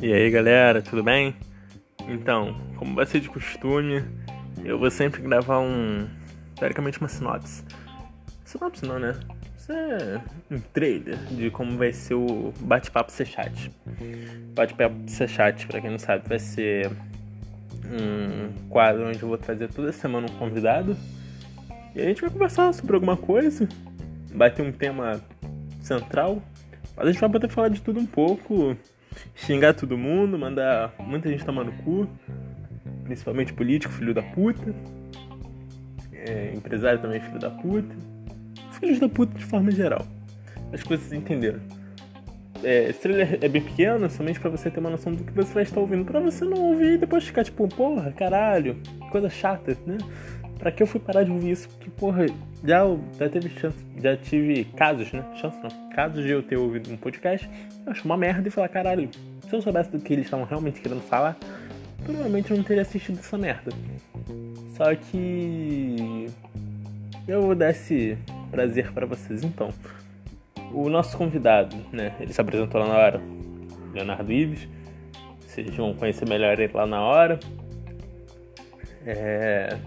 E aí galera, tudo bem? Então, como vai ser de costume, eu vou sempre gravar um. teoricamente uma sinopse. Sinopse não, né? Isso é um trailer de como vai ser o bate-papo C-Chat. Bate-papo C-Chat, pra quem não sabe, vai ser um quadro onde eu vou trazer toda semana um convidado. E a gente vai conversar sobre alguma coisa. Vai ter um tema central. Mas a gente vai poder falar de tudo um pouco xingar todo mundo, mandar muita gente tomar no cu, principalmente político, filho da puta, é, empresário também, filho da puta, filhos da puta de forma geral. As coisas entenderam. É, esse trailer é bem pequeno, somente para você ter uma noção do que você vai estar ouvindo, para você não ouvir e depois ficar tipo, porra, caralho, coisa chata, né? Pra que eu fui parar de ouvir isso? Porque, porra, já, já teve chance, já tive casos, né? Chance não. Casos de eu ter ouvido um podcast, eu acho uma merda e falar, caralho, se eu soubesse do que eles estavam realmente querendo falar, provavelmente eu não teria assistido essa merda. Só que eu vou dar esse prazer para vocês então. O nosso convidado, né? Ele se apresentou lá na hora, Leonardo Ives. Vocês vão conhecer melhor ele lá na hora. É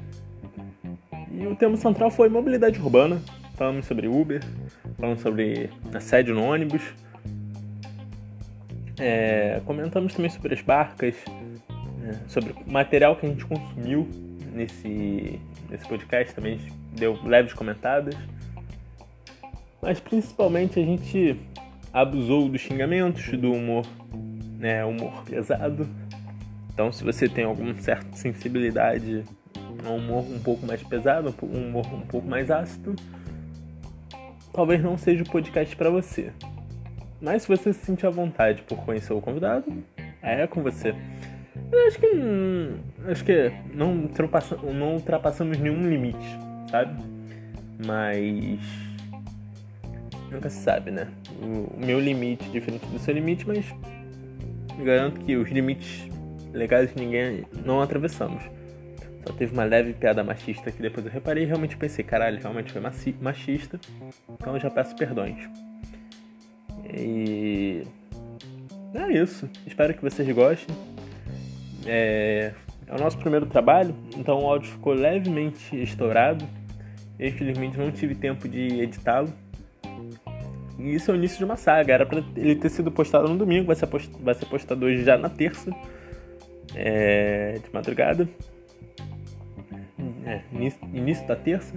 e o tema central foi mobilidade urbana. Falamos sobre Uber, falamos sobre assédio no ônibus. É, comentamos também sobre as barcas, é, sobre o material que a gente consumiu nesse, nesse podcast, também deu leves comentadas. Mas principalmente a gente abusou dos xingamentos, do humor, né, humor pesado. Então se você tem alguma certa sensibilidade um humor um pouco mais pesado, um humor um pouco mais ácido, talvez não seja o podcast para você. Mas se você se sentir à vontade por conhecer o convidado, é com você. Eu acho que acho que não, não ultrapassamos nenhum limite, sabe? Mas nunca se sabe, né? O, meu limite diferente do seu limite, mas garanto que os limites legais que ninguém não atravessamos. Só teve uma leve piada machista que depois eu reparei e realmente pensei, caralho, realmente foi machista. Então eu já peço perdões. E é isso. Espero que vocês gostem. É, é o nosso primeiro trabalho, então o áudio ficou levemente estourado. Infelizmente não tive tempo de editá-lo. E isso é o início de uma saga. Era para ele ter sido postado no domingo, vai ser, post... vai ser postado hoje já na terça, é... de madrugada é, início, da terça.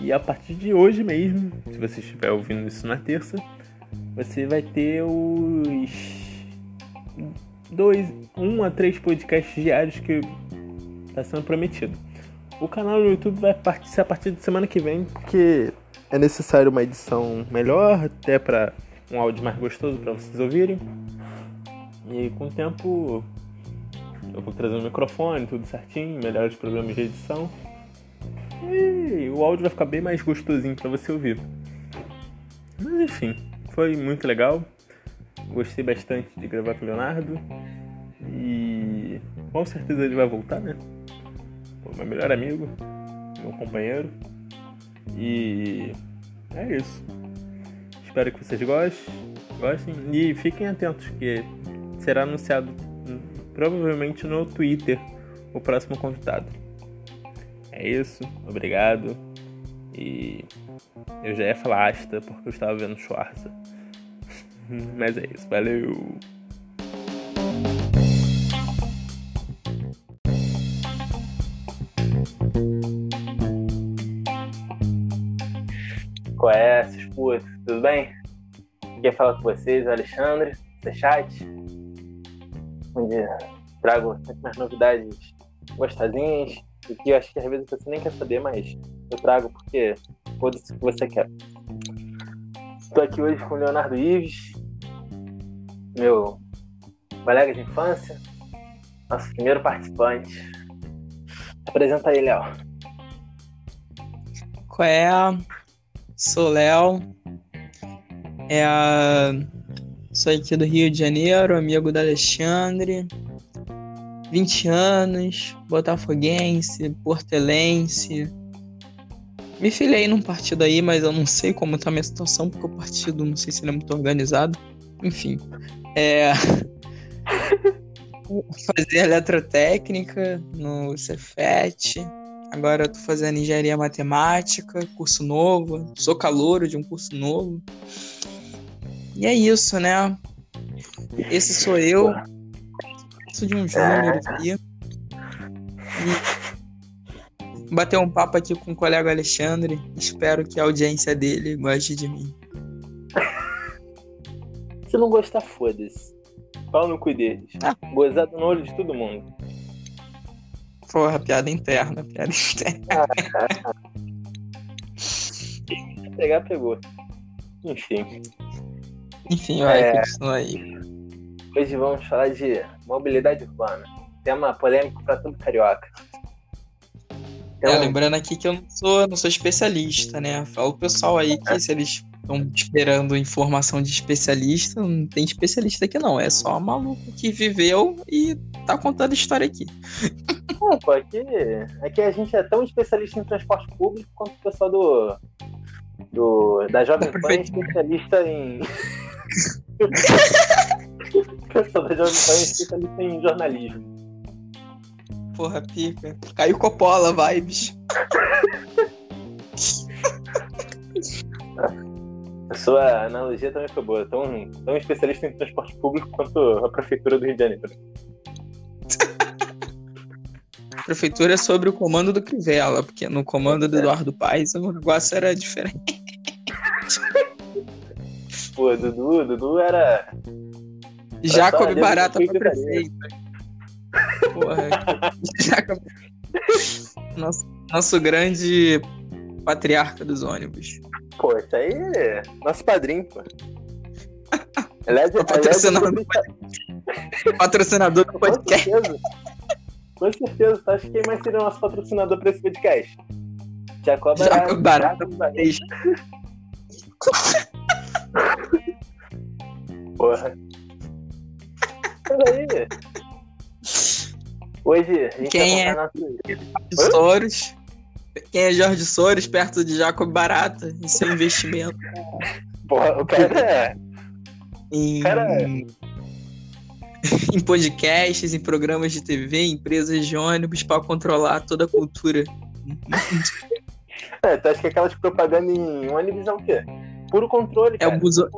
E a partir de hoje mesmo, se você estiver ouvindo isso na terça, você vai ter os dois, um a três podcasts diários que está sendo prometido. O canal no YouTube vai ser a partir de semana que vem, porque é necessário uma edição melhor, até para um áudio mais gostoso para vocês ouvirem. E com o tempo eu vou trazer o microfone, tudo certinho, melhores problemas de edição. E o áudio vai ficar bem mais gostosinho para você ouvir. Mas enfim, foi muito legal. Gostei bastante de gravar com o Leonardo. E com certeza ele vai voltar, né? Foi meu melhor amigo, meu companheiro. E é isso. Espero que vocês gostem, gostem e fiquem atentos que será anunciado provavelmente no Twitter o próximo convidado. É isso, obrigado. E eu já ia falar Asta porque eu estava vendo Schwarza. Mas é isso, valeu! Qual é, seus putos? Tudo bem? Quer falar com vocês, Alexandre, chat onde trago umas novidades gostosinhas, e que eu acho que às vezes você nem quer saber, mas eu trago porque foda-se o que você quer. Estou aqui hoje com o Leonardo Ives, meu colega de infância, nosso primeiro participante. Apresenta aí, Léo. Qual é? Sou Léo. É a Sou aqui do Rio de Janeiro, amigo do Alexandre. 20 anos, botafoguense, portelense. Me filiei num partido aí, mas eu não sei como tá a minha situação, porque o partido não sei se ele é muito organizado. Enfim. É. Fazer eletrotécnica no Cefet. Agora eu tô fazendo engenharia matemática, curso novo. Sou calouro de um curso novo. E é isso, né? Esse sou eu. Sou de um júnior aqui. E bater um papo aqui com o colega Alexandre. Espero que a audiência dele goste de mim. Se não gostar, foda-se. Pau no cu deles. Ah. Gozado no olho de todo mundo. Porra, piada interna, piada interna. Pegar, pegou. Enfim. Enfim, vai, É. continua aí. Hoje vamos falar de mobilidade urbana. Tema polêmico pra todo carioca. É, Então, lembrando aqui que eu não sou, não sou especialista, né? Fala o pessoal aí que se eles estão esperando informação de especialista, não tem especialista aqui não. É só maluco que viveu e tá contando história aqui. Não, pô, aqui, aqui a gente é tão especialista em transporte público quanto o pessoal do, do da Jovem Pan é especialista em. O pessoal da Jovem Pan é especialista em jornalismo. Porra, pica. Caiu Coppola, vibes. A sua analogia também foi boa. Tão, tão especialista em transporte público quanto a Prefeitura do Rio de Janeiro. Prefeitura é sobre o comando do Crivella, porque no comando do Eduardo Paes o negócio era diferente. Pô, Dudu, Dudu era. Jacob Barata pra prefeito. Porra. Jacob... Nosso, nosso grande patriarca dos ônibus. Pô, isso aí é nosso padrinho, pô. Aliás, Tô patrocinando aliás, Patrocinador do Com podcast. certeza. Com certeza. Tu acha que quem mais seria o nosso patrocinador pra esse podcast? Jacob Jacob Barata. Jacob Barata. Porra. Mas aí. Hoje a gente Quem é? nosso... Jorge Soros. Quem é Jorge Soros perto de Jacob Barata em seu investimento Porra, o cara é. em, Cara. em podcasts, em programas de TV, em empresas de ônibus para controlar toda a cultura. é tu acha que aquelas propagandas em ônibus é o quê? Puro controle, É o cara. buzo-.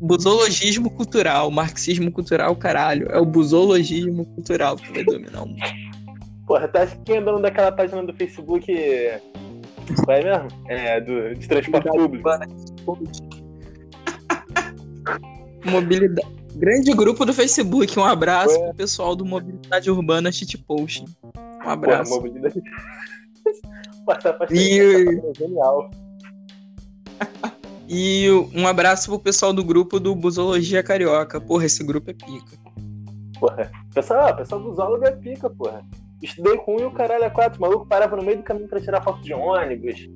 Busologismo cultural, marxismo cultural, caralho. É o busologismo cultural que vai dominar o mundo. Porra, que quem daquela página do Facebook. Qual é mesmo? É, do, de transporte público. Mobilidade. Grande grupo do Facebook. Um abraço Ué. pro pessoal do Mobilidade Urbana Shitposting. Um Porra, abraço. mobilidade. Porra, essa página E- essa página é genial. E um abraço pro pessoal do grupo do Busologia Carioca. Porra, esse grupo é pica. Porra. Pessoal, ah, pessoal do zoólogo é pica, porra. Estudei com um e o caralho é quatro. O maluco parava no meio do caminho pra tirar foto de ônibus.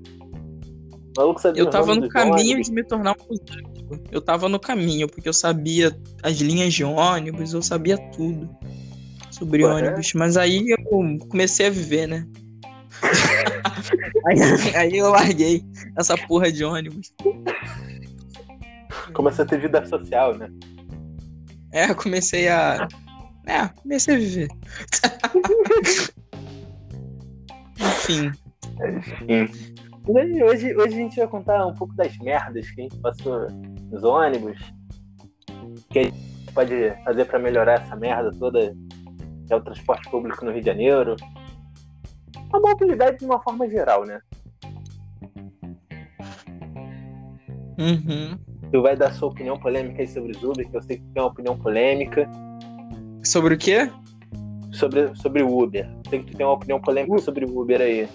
O maluco sabia Eu tava no caminho ônibus. de me tornar um músico. Eu tava no caminho, porque eu sabia as linhas de ônibus, eu sabia tudo sobre Ué. ônibus. Mas aí eu comecei a viver, né? aí, aí eu larguei essa porra de ônibus. Começou a ter vida social, né? É, eu comecei a. É, comecei a viver. Enfim. Mas aí, hoje, hoje a gente vai contar um pouco das merdas que a gente passou nos ônibus. O que a gente pode fazer pra melhorar essa merda toda que é o transporte público no Rio de Janeiro. A mobilidade de uma forma geral, né? Uhum. Tu vai dar sua opinião polêmica aí sobre os Uber, que eu sei que tu tem uma opinião polêmica. Sobre o quê? Sobre, sobre o Uber. Eu sei que tu tem uma opinião polêmica sobre o Uber aí.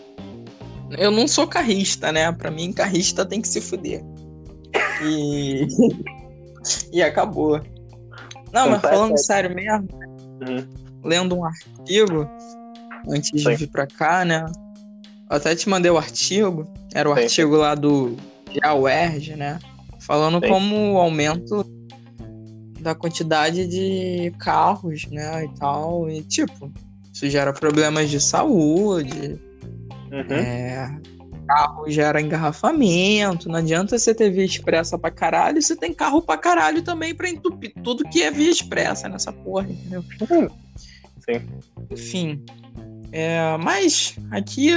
Eu não sou carrista, né? Pra mim, carrista tem que se fuder. E. e acabou. Não, mas Completa- falando sério mesmo, Uhum. lendo um artigo antes de Sim. vir pra cá, né? Eu até te mandei o artigo. Era o Sim, artigo lá do GeoERG, né? Falando Sim. como o aumento da quantidade de carros, né? E tal. E tipo, isso gera problemas de saúde, Uhum. é, carro gera engarrafamento, não adianta você ter via expressa pra caralho, você tem carro pra caralho também pra entupir tudo que é via expressa nessa porra, entendeu? Sim. Enfim. É, mas aqui.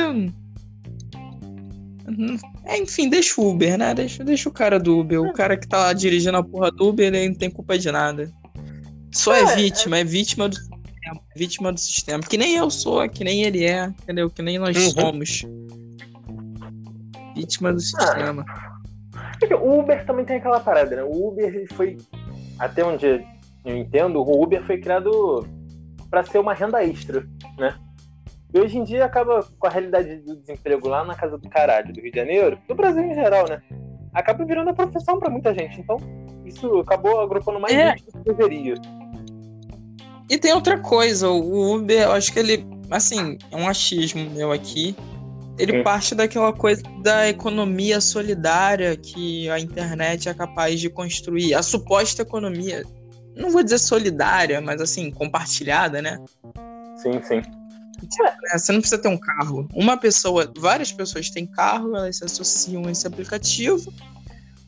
É, enfim, deixa o Uber, né? Deixa, deixa o cara do Uber. O cara que tá lá dirigindo a porra do Uber, ele não tem culpa de nada. Só é, É, vítima, é vítima do sistema. Vítima do sistema. Que nem eu sou, que nem ele é, entendeu? Que nem nós Uhum. somos. Vítima do sistema. Porque O Uber também tem aquela parada, né? O Uber ele foi, até onde eu entendo, o Uber foi criado para ser uma renda extra, né? E hoje em dia acaba com a realidade do desemprego lá na casa do caralho do Rio de Janeiro, do Brasil em geral, né? Acaba virando a profissão para muita gente. Então, isso acabou agrupando mais É. gente do que deveria. E tem outra coisa, o Uber, eu acho que ele, assim, é um achismo meu aqui. Ele Hum. parte daquela coisa da economia solidária que a internet é capaz de construir. A suposta economia, não vou dizer solidária, mas assim, compartilhada, né? Sim, sim. É, Você não precisa ter um carro. Uma pessoa, várias pessoas têm carro, elas se associam a esse aplicativo.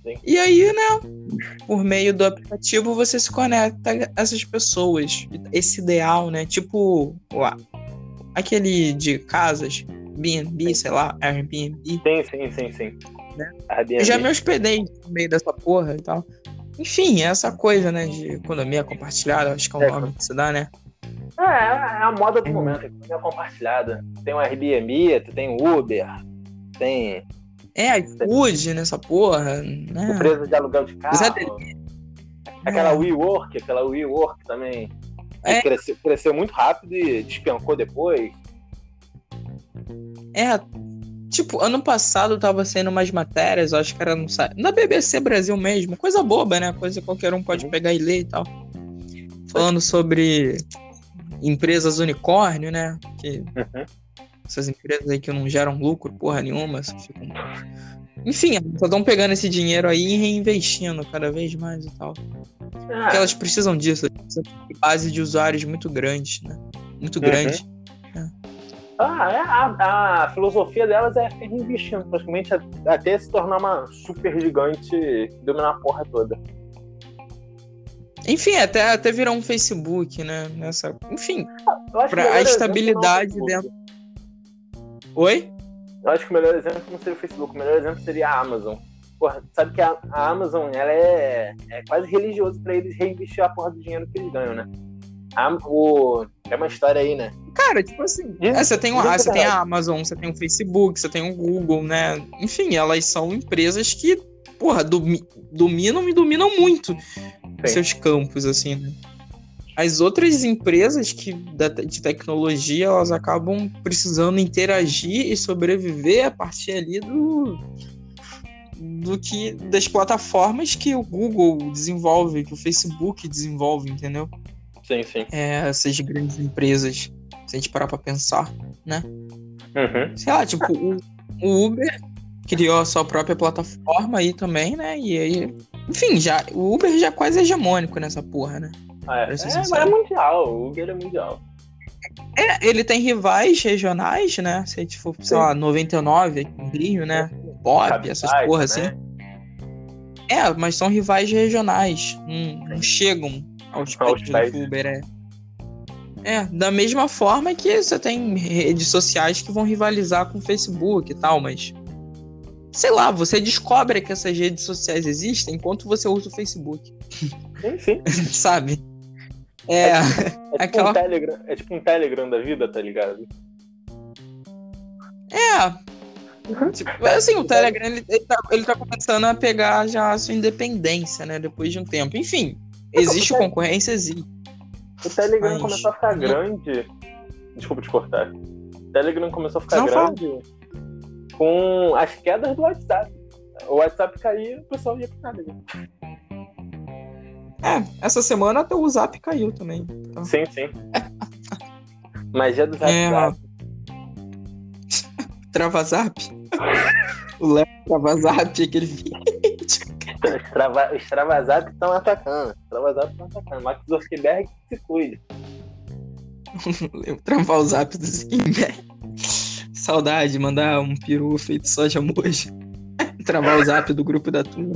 Sim. E aí, né, por meio do aplicativo, você se conecta a essas pessoas. Esse ideal, né? Tipo, uá, aquele de casas, B&B, sei lá, Airbnb. Sim, sim, sim, sim. Né? Airbnb. Eu já me hospedei no meio dessa porra e tal. Enfim, essa coisa, né, de economia compartilhada, acho que é o É. nome que se dá, né? É, é a moda do Hum. momento, a economia compartilhada. Tem o Airbnb, tu tem o Uber, tem É, iFood nessa porra, né? empresa de aluguel de carro. Zé Aquela É. WeWork, aquela WeWork também É. cresceu, cresceu muito rápido e despencou depois. É, tipo, ano passado tava saindo umas matérias, acho que era no site, na BBC Brasil mesmo, coisa boba, né? Coisa que qualquer um pode Uhum. pegar e ler e tal. Falando sobre empresas unicórnio, né? Que Uhum. essas empresas aí que não geram lucro porra nenhuma, ficam... Enfim, só estão pegando esse dinheiro aí e reinvestindo cada vez mais e tal. Porque Ah, elas precisam disso, elas precisam de base de usuários muito grandes, né? Muito Uhum. grande. ah, é, a, a filosofia delas é reinvestindo, praticamente até se tornar uma super gigante e dominar a porra toda. Enfim, até, até virar um Facebook, né? Nessa... Enfim, o melhor a estabilidade não o Facebook. oi? Eu acho que o melhor exemplo não seria o Facebook, o melhor exemplo seria a Amazon. Porra, sabe que a, a Amazon ela é, é quase religioso pra eles reinvestir a porra do dinheiro que eles ganham, né? A, o, é uma história aí, né? Cara, tipo assim. É, você tem, o- ah, que você tem a. Amazon, você tem o Facebook, você tem o Google, né? Enfim, elas são empresas que, porra, domi- dominam e dominam muito os seus campos, assim, né? As outras empresas que, de tecnologia, elas acabam precisando interagir e sobreviver a partir ali do. do que. das plataformas que o Google desenvolve, que o Facebook desenvolve, entendeu? Sim, sim. é, essas grandes empresas, se a gente parar pra pensar. Uhum. Sei lá, tipo, o, o Uber criou a sua própria plataforma aí também, né? E aí, enfim, já, o Uber já é quase hegemônico nessa porra, né? É, Pra ser é, mas é mundial, o Uber é mundial. É, ele tem rivais regionais, né? Se a gente for, sei lá, 99 aqui no Rio, né? Pop, essas porra né? assim. É, mas são rivais regionais. Não, não chegam aos pés. do Uber, é. É, da mesma forma que você tem redes sociais que vão rivalizar com o Facebook e tal, mas. Sei lá, você descobre que essas redes sociais existem enquanto você usa o Facebook, sim. sabe? É, É tipo, Aquela- um Telegram, é tipo um Telegram da vida, tá ligado? é. Tipo, assim, o Telegram ele, ele, tá, ele tá começando a pegar já a sua independência, né? Depois de um tempo. Enfim, existe concorrência, existe. O Telegram Mas- começou a ficar grande. Desculpa te cortar. O Telegram começou a ficar Não, fala. Com as quedas do WhatsApp. O WhatsApp caía, o pessoal ia pro Telegram. É, essa semana até o Zap caiu também. Então. Sim, sim. Magia do É, WhatsApp. Trava Zap? o Léo Trava Zap, aquele vídeo. Os, trava, os Travazap estão atacando. Os Travazap estão atacando. Max Zuckerberg se cuide. Travar o Zap do Zuckerberg. Saudade, mandar um peru feito só de emoji. Travar o zap do grupo da turma.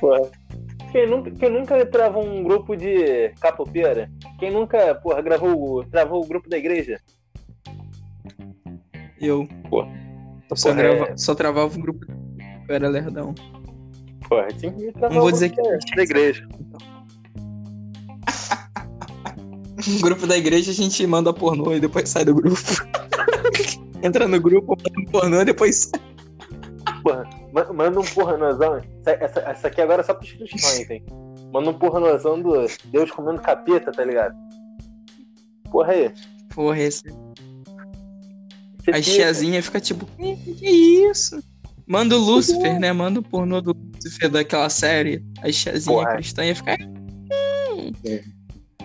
Porra. Quem nunca, quem nunca travou um grupo de capoeira? Quem nunca, porra, gravou, travou o grupo da igreja? Eu. Pô. Só, Porra, grava- é- só travava um grupo. Eu era lerdão. Porra, tinha que travar Não vou o dizer grupo que- da- da igreja. No grupo da igreja a gente manda pornô e depois sai do grupo. Entra no grupo, manda pornô e depois. Porra, ma- manda um pornozão. Essa, essa, aqui agora é só pros cristãos, hein? Manda um pornozão do Deus comendo capeta, tá ligado? Porra aí. Porra, esse. Você A fica- tiazinha fica tipo, que, que isso? Manda o Lúcifer, né? Manda o pornô do Lúcifer daquela série. A tiazinha cristã ia ficar.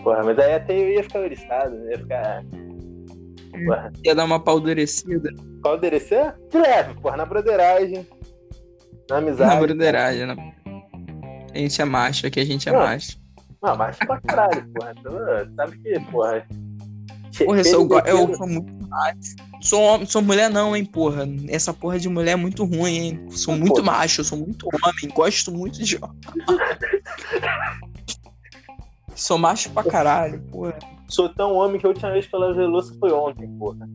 Porra, mas aí até eu ia ficar oriçado, ia ficar. Porra. ia dar uma paldurecida? Que leve, porra, na broderagem. Na amizade. na broderagem. né? A gente é macho, aqui a gente é Não. macho. Não, mas pra caralho, porra. Tu sabe que, porra. Porra, eu sou, eu sou muito macho. Sou, homem- sou mulher não, hein, porra. Essa porra de mulher é muito ruim, hein. Sou muito Pô. macho, eu sou muito homem. Gosto muito de homem. sou macho pra caralho, porra. Sou tão homem que a última vez que eu lavei louça foi ontem, porra.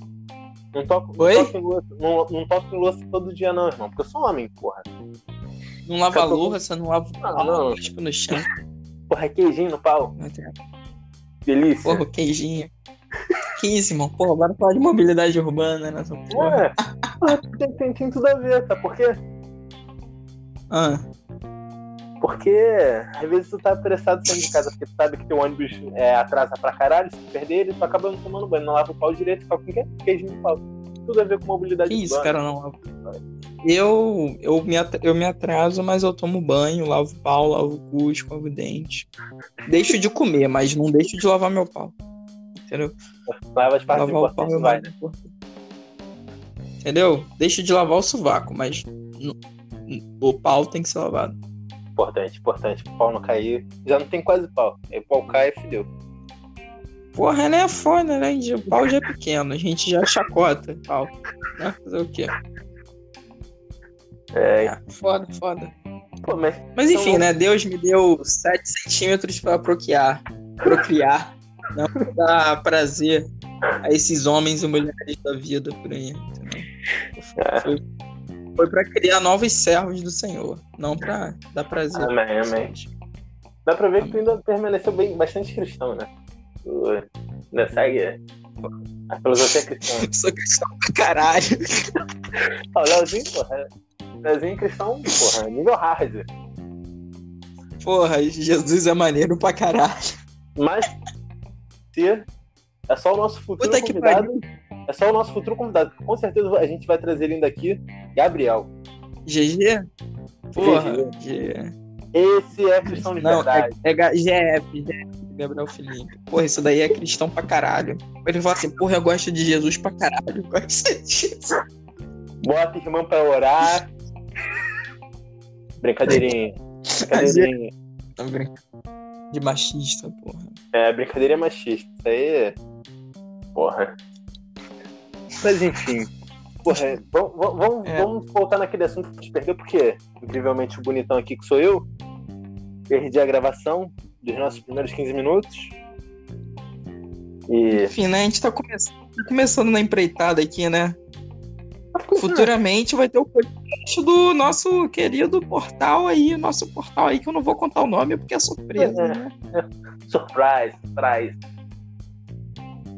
Não toco, Oi? não toco, em, louça, não, não toco louça todo dia, não, irmão. Porque eu sou homem, porra. Não lava Acabou. louça, não lava o Não, tipo no chão. Porra, é queijinho no pau. Delícia. Porra, queijinho. Que isso, irmão? Porra, agora falar de mobilidade urbana nessa porra. É, porra, tem, tem, tem tudo a ver, tá? Porque, Ah, porque às vezes tu tá apressado saindo de casa porque tu sabe que teu ônibus é, atrasa pra caralho, se tu perder ele, tu acaba não tomando banho, não lava o pau direito, fica com o quê? Queijinho no pau. Tudo a ver com mobilidade que isso, cara, não lava. Eu, eu, me eu me atraso, mas eu tomo banho, lavo o pau, lavo o cu, escovo o dente. Deixo de comer, mas não deixo de lavar meu pau. Entendeu? Lava as partes lavar o pau é vai, né? Entendeu? Deixo de lavar o sovaco, mas o pau tem que ser lavado. Importante, importante. O pau não cair. Já não tem quase pau. Aí o pau cai e fudeu. Porra, né? É foda, né? O pau já é pequeno, a gente já chacota pau. Né? Fazer o quê? É, É, foda, foda. pô, mas Mas enfim, Então- né? Deus me deu 7 centímetros pra procriar. Procriar. Não dar prazer a esses homens e mulheres da vida por aí. Entendeu? É. Foi, pra criar novos servos do Senhor, não pra dar prazer. Amém, amém. dá pra ver que tu ainda permaneceu bem, bastante cristão, né? Tu ainda segue a filosofia cristã. Sou cristão pra caralho. O Leozinho, porra. Leozinho cristão, porra, nível hard. Porra, Jesus é maneiro pra caralho. Mas se é só o nosso futuro Puta convidado. É só o nosso futuro convidado. Com certeza a gente vai trazer ele ainda aqui. Gabriel. GG? Porra, G... Esse é cristão de Não, é, verdade. é Ga- GF, GF, Gabriel Felipe. Porra, isso daí é cristão pra caralho. Ele fala assim, porra, eu gosto de Jesus pra caralho. Eu gosto disso. Bota irmão pra orar. Brincadeirinha. Brincadeirinha. Brincando. De machista, porra. É, brincadeira machista. Isso aí. Porra. Mas enfim. Porra, vamos, vamos, É. vamos voltar naquele assunto que a gente perdeu, porque, incrivelmente, o bonitão aqui que sou eu, perdi a gravação dos nossos primeiros 15 minutos. E. Enfim, né? A gente tá começando, tá começando na empreitada aqui, né? Futuramente vai ter o podcast do nosso querido portal aí, nosso portal aí, que eu não vou contar o nome porque é surpresa, É. né? Surprise, surprise.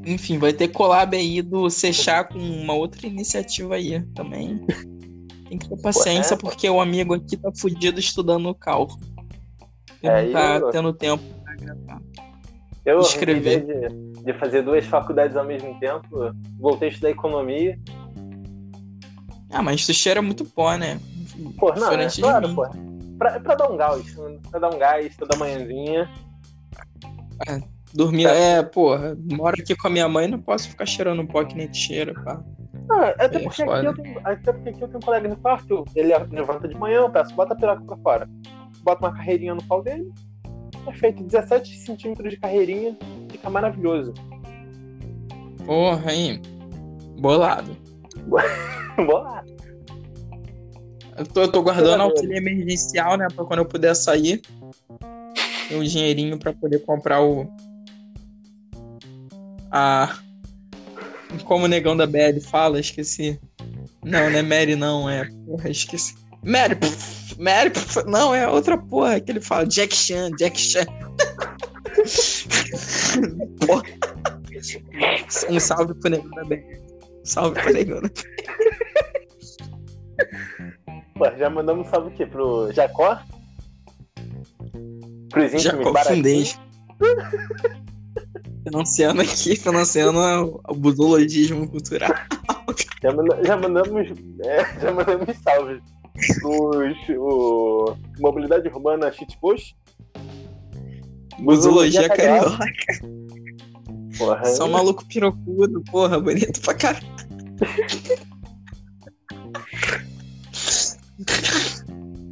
Enfim, vai ter collab aí do Sechá com uma outra iniciativa aí também. Tem que ter paciência, é. porque o amigo aqui tá fudido estudando cálculo. Ele É, não tá eu- tendo tempo pra gravar. Eu, Escrever. de, de fazer duas faculdades ao mesmo tempo, voltei a estudar economia. Ah, mas tu cheira muito pó, né? Pô, não, é claro, pô. Pra, pra dar um gás, pra dar um gás toda manhãzinha. Dormir, Tá. é, porra, moro aqui com a minha mãe, não posso ficar cheirando um pó que nem te cheira, pá. Ah, até, É porque aqui eu tenho, até porque aqui eu tenho um colega no quarto, ele levanta de manhã, eu peço, bota a piroca pra fora. Bota uma carreirinha no pau dele, perfeito, 17 centímetros de carreirinha, fica maravilhoso. Porra, hein? Bolado. Bora. Eu tô, eu tô guardando auxílio emergencial, né? Pra quando eu puder sair. Ter um dinheirinho pra poder comprar o. A. Como o negão da BL fala, esqueci. Não, não é Mary, não, é. Porra, esqueci. Mary, pff, Mary, pff, não, é outra porra que ele fala. Jack Chan, Jack Chan. porra. Um salve pro negão da BL. Salve pro negão da Pô, já mandamos um salve aqui pro Jacó? Pros íntimos Jacó baratinhos? Financiando aqui, financiando o- budologismo cultural. Já, manda- já mandamos. é, já mandamos salve pros. O, mobilidade urbana shitpost. Budologia carioca. carioca. Porra, Só maluco pirocudo, porra, bonito pra caralho.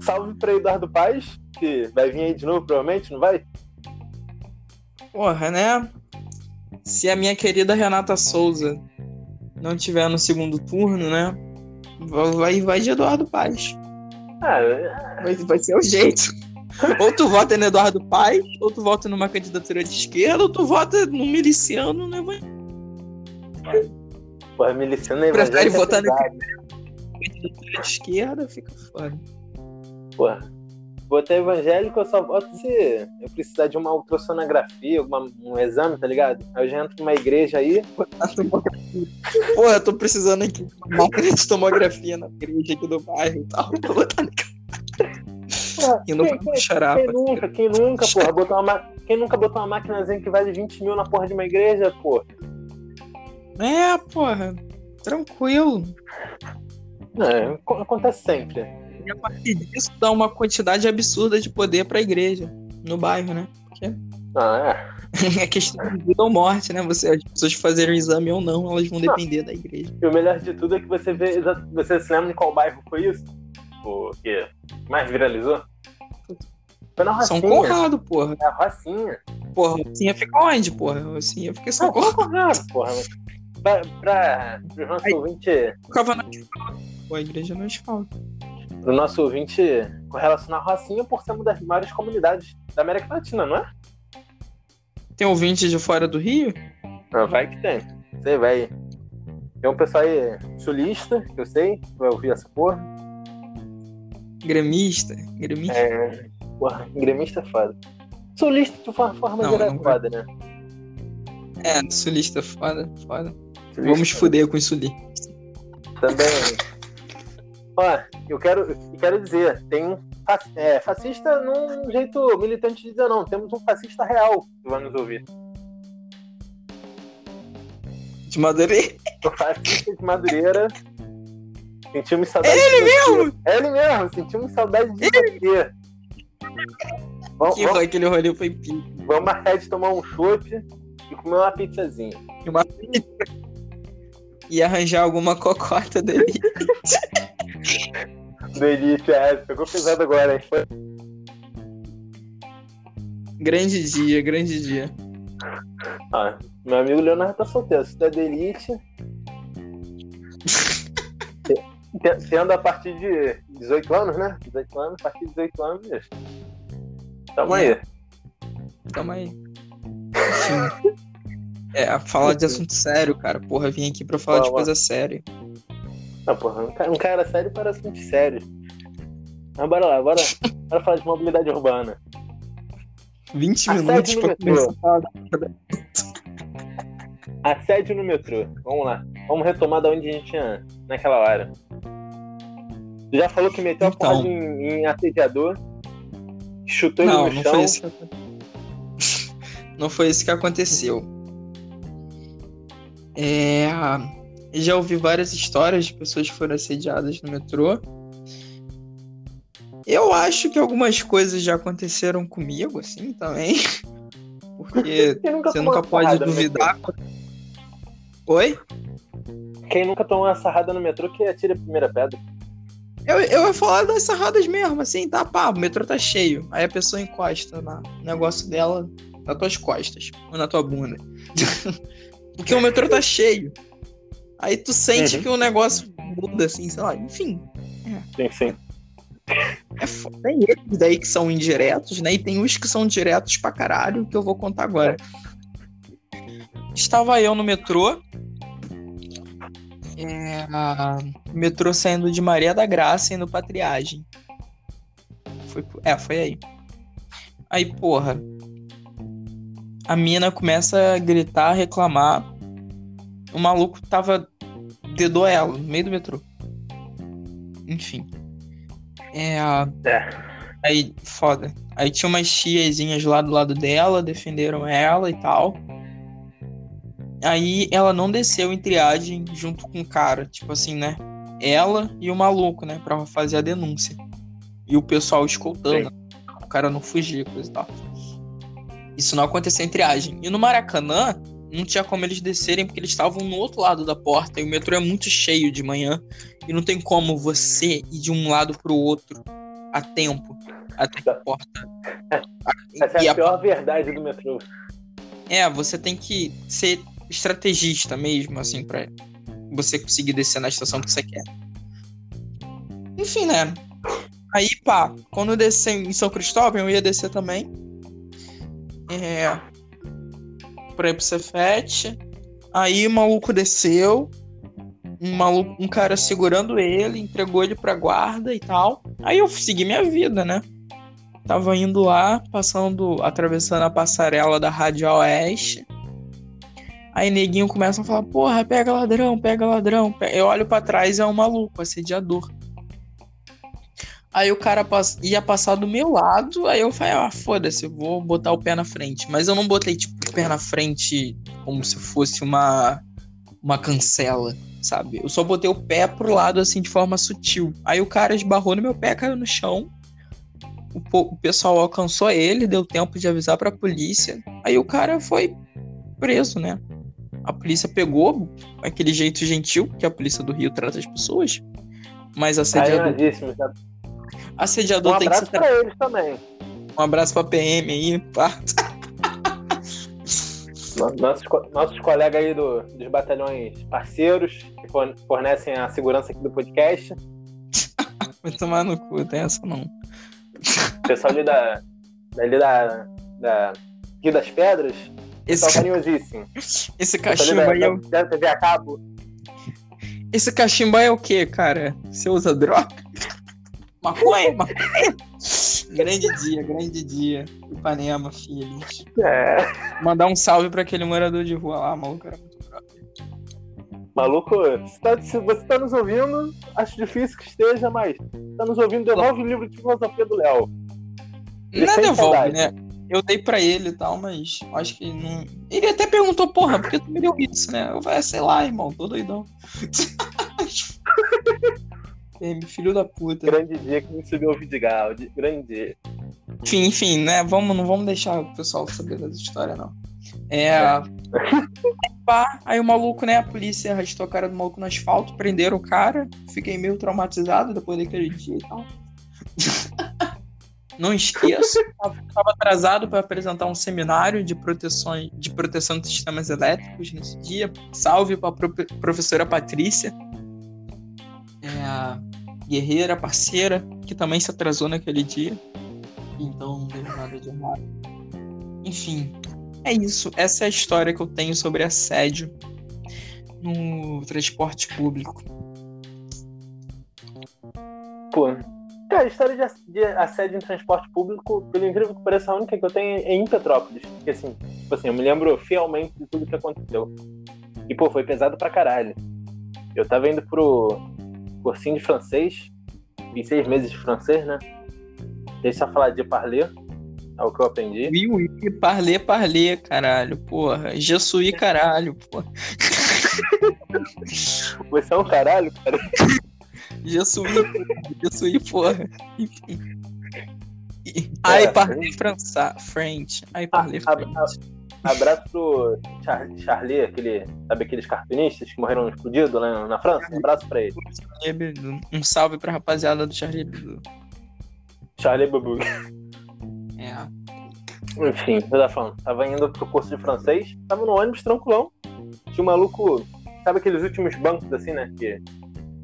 Salve pra Eduardo Paz, que vai vir aí de novo, provavelmente, não vai? Porra, né? Se a minha querida Renata Souza não tiver no segundo turno, né? Vai, vai de Eduardo Paz. Ah, Vai, vai ser o jeito. Ou tu vota no Eduardo Paz, ou tu vota numa candidatura de esquerda, ou tu vota no miliciano no evangelho. porra, miliciano Prefere é votar no pesado, candidatura de esquerda, fica foda. Porra. Votar evangélico, eu só voto se eu precisar de uma ultrassonografia, alguma, um exame, tá ligado? Aí eu já entro numa igreja aí. Porra, eu tô precisando aqui de uma máquina de tomografia na igreja aqui do bairro e tal. Vou botar E não quem, quem- chorar, quem pô. nunca, quem nunca, porra, botou uma, ma- quem nunca botou uma máquinazinha que vale 20 mil na porra de uma igreja, porra? É, porra. Tranquilo. É, ac- acontece sempre. E a partir disso dá uma quantidade absurda de poder pra igreja. No bairro, né? Porque Ah, é. é questão de vida ou morte, né? Você, as pessoas fazerem o exame ou não, elas vão depender da igreja. E o melhor de tudo é que você vê. Você se lembra de qual bairro foi isso? O que mais viralizou? Foi na São Rocinha. Conrado, porra. É a Rocinha. Porra, Rocinha fica onde, porra? Rocinha fica em São Não, Conrado. Porra. Pra, pra, pro nosso Aí. ouvinte. Ficava na asfalto. Pô, a igreja no asfalto. Pro nosso ouvinte correlacionar a Rocinha por ser uma das maiores comunidades da América Latina, não é? Tem ouvinte de fora do Rio? Não, vai que tem. Você vai. Tem um pessoal aí sulista, que eu sei, que vai ouvir essa porra. Gremista? Gremista? É. Porra, gremista é foda. Sulista, de forma, forma Não, geral, não é vai. foda, né? É, sulista foda, foda. Sulista Vamos fuder com os sulistas. Também. Ó, eu quero, eu quero dizer, tem um é, fascista num jeito militante de dizer não. Temos um fascista real que vai nos ouvir. De Madureira. Um fascista de Madureira. Sentimos saudade é ele mesmo? É ele mesmo, sentimos saudade de você. Vamos, Que vamos, aquele rolê foi pico. vamos marcar de tomar um chopp e comer uma pizzazinha. Uma pizza. E arranjar alguma cocota dele. Do Elite, é, pegou pesado agora, hein? Foi- grande dia, grande dia. Ah, meu amigo Leonardo tá solteiro. Se tu é da Elite. te- Tendo a partir de 18 anos, né? 18 anos, a partir de 18 anos. Tamo aí. Tamo aí. É, falar de assunto sério, cara. Porra, vim aqui pra falar de Fala. coisa séria. Ah, porra, um cara, sério para assuntos sérios. Mas bora lá, bora, bora falar de mobilidade urbana. 20 Assédio minutos pra começar a. Assédio no metrô. Vamos lá. Vamos retomar da onde a gente tinha naquela hora. Tu já falou que meteu a Então. porra em, em assediador, chutou Não, ele no não chão. foi isso que aconteceu. Não foi isso que aconteceu. É, já ouvi várias histórias de pessoas que foram assediadas no metrô. Eu acho que algumas coisas já aconteceram comigo, assim, também. Porque nunca você nunca pode duvidar. Oi? Quem nunca tomou uma sarrada no metrô que atira a primeira pedra. Eu, eu ia falar das sarradas mesmo, assim, tá, pá, o metrô tá cheio. Aí a pessoa encosta na- no negócio dela nas tuas costas, ou na tua bunda. Porque o metrô tá cheio. Aí tu sente Uhum. que o negócio muda, assim, sei lá, enfim. Sim, sim. É foda. Tem eles daí que são indiretos, né? E tem os que são diretos pra caralho, que eu vou contar agora. Estava eu no metrô. É, metrô saindo de Maria da Graça indo pra triagem. Foi, é, foi aí. Aí, porra. A mina começa a gritar, reclamar. O maluco tava. dedou ela no meio do metrô. Enfim. É. É. Aí, foda. Aí tinha umas tiazinhas lá do lado dela, defenderam ela e tal. Aí ela não desceu em triagem junto com o cara, tipo assim, né? Ela e o maluco, né? Pra fazer a denúncia. E o pessoal escoltando. O cara não fugia, coisa e tal. Isso não aconteceu em triagem. E no Maracanã, não tinha como eles descerem porque eles estavam no outro lado da porta. E o metrô é muito cheio de manhã. E não tem como você ir de um lado pro outro a tempo até a porta. Essa E é a a pior verdade do metrô. é, você tem que ser estrategista mesmo, assim, pra você conseguir descer na estação que você quer. Enfim, né? Aí, pá, quando eu descer em São Cristóvão, eu ia descer também. É. Pra ir pro Cefete. Aí o maluco desceu. Um maluco, um cara segurando ele, entregou ele pra guarda e tal. Aí eu segui minha vida, né? Tava indo lá, passando, atravessando a passarela da Radial Oeste. Aí neguinho começa a falar, porra, pega ladrão, pega ladrão. pe-". Eu olho pra trás, é um maluco, assediador. Aí o cara ia passar do meu lado, aí eu falei, ah, foda-se, vou botar o pé na frente. Mas eu não botei, tipo, o pé na frente como se fosse uma, uma cancela, sabe? Eu só botei o pé pro lado, assim, de forma sutil. Aí o cara esbarrou no meu pé, caiu no chão. O, o pessoal alcançou ele, deu tempo de avisar pra polícia. Aí o cara foi preso, né? A polícia pegou aquele jeito gentil que a polícia do Rio trata as pessoas. Mas assediador, tá? Um assediador tem que abraço ser. pra eles também. Um abraço pra PM aí, pá. No- Nossos, nossos colegas aí do, dos batalhões parceiros, que forne- fornecem a segurança aqui do podcast. Vai tomar no cu, tem essa não. O pessoal ali da, ali da, da Rio das Pedras, Esse, ca- carinhosíssimo. esse Pessoal cachimbo aí da, é o... da, da TV a cabo. Esse cachimbo é o quê, cara? Você usa droga? Maconha, maconha. Grande dia, grande dia. Ipanema, filhos. É, Mandar um salve pra aquele morador de rua lá, maluco. Era muito bravo. maluco, se, tá- se você tá nos ouvindo, acho difícil que esteja, mas tá nos ouvindo, devolve o livro de filosofia do Léo. Ele Não devolve, saudade. né? Eu dei pra ele e tal, mas acho que não. Ele até perguntou, porra, por que tu me deu isso, né? Eu falei, sei lá, irmão, tô doidão. É, Filho da puta. Grande dia que me subiu o Vidigal. de- Grande dia. Enfim, enfim, né? Vamos, não vamos deixar o pessoal saber dessa história, não. É. Pá, aí o maluco, né? A polícia arrastou a cara do maluco no asfalto, prenderam o cara. Fiquei meio traumatizado depois daquele dia e tal. Não esqueço. Estava atrasado para apresentar um seminário de proteção, de proteção de sistemas elétricos nesse dia. Salve para a professora Patrícia. É a guerreira, parceira, que também se atrasou naquele dia. Então não deu nada de errado. Enfim, é isso. Essa é a história que eu tenho sobre assédio no transporte público. Pô. Cara, a história de, ass- de assédio em transporte público, pelo incrível que pareça, a única que eu tenho é em Petrópolis. Porque assim, tipo assim, eu me lembro fielmente de tudo que aconteceu. E, pô, foi pesado pra caralho. Eu tava indo pro cursinho de francês, fiz seis meses de francês, né? Deixa eu falar de parler, é o que eu aprendi. Oui, oui, parler, parler, caralho, porra. Jesuí, caralho, porra. Você é um caralho, cara. Jesuí, Jesuí, porra. Enfim. Ai, É, parler français, French. Ai, parler Ah, French. Abraço pro Char Charlie, aquele, sabe aqueles cartunistas que morreram explodidos lá na França? Um abraço pra ele. Um salve pra rapaziada do Charlie Hebdo. Charlie Babu. É. Enfim, eu tava falando, tava indo pro curso de francês, tava no ônibus tranquilão. Tinha um maluco sabe aqueles últimos bancos assim, né? Que,